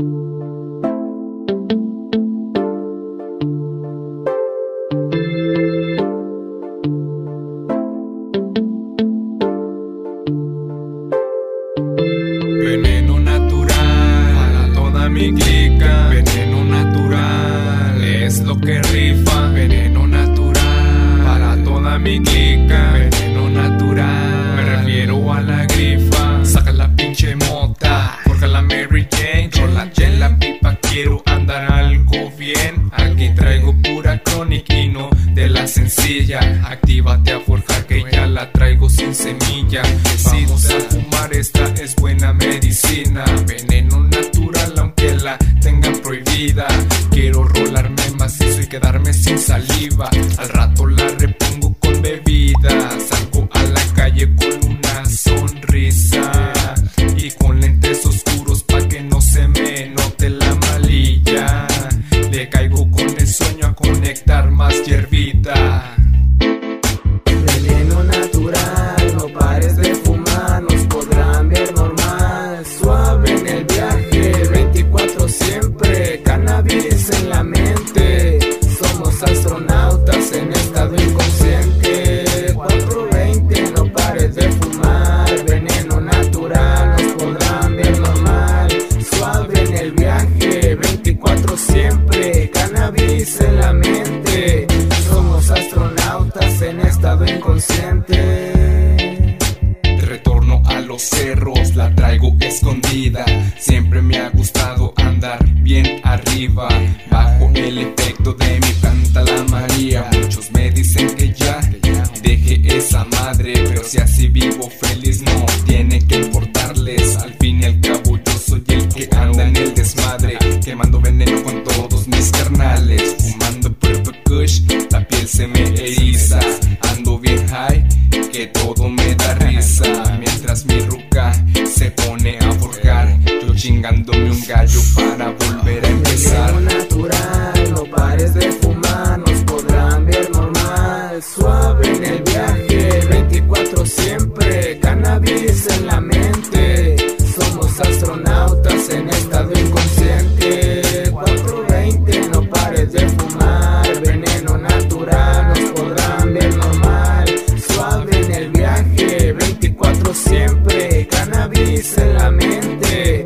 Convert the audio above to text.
Veneno natural para toda mi clica. Veneno natural es lo que rifa. Veneno natural para toda mi clica. Veneno natural, me refiero a la grife. Y no de la sencilla. Actívate a forjar que ya la traigo sin semilla. Vamos a fumar, esta es buena medicina. Veneno natural, aunque la tengan prohibida. Quiero rolarme macizo y quedarme sin saliva. Al rato la repito conectar más hierbitas estado inconsciente. Retorno a los cerros, la traigo escondida. Siempre que todo me da risa Mientras mi ruca se pone a forjar. Yo chingándome un gallo para volver a empezar. Llevo natural, no pares de fumar Nos podrán ver normal, suave en el viaje 24 siempre, cannabis en la mente. cannabis en la mente.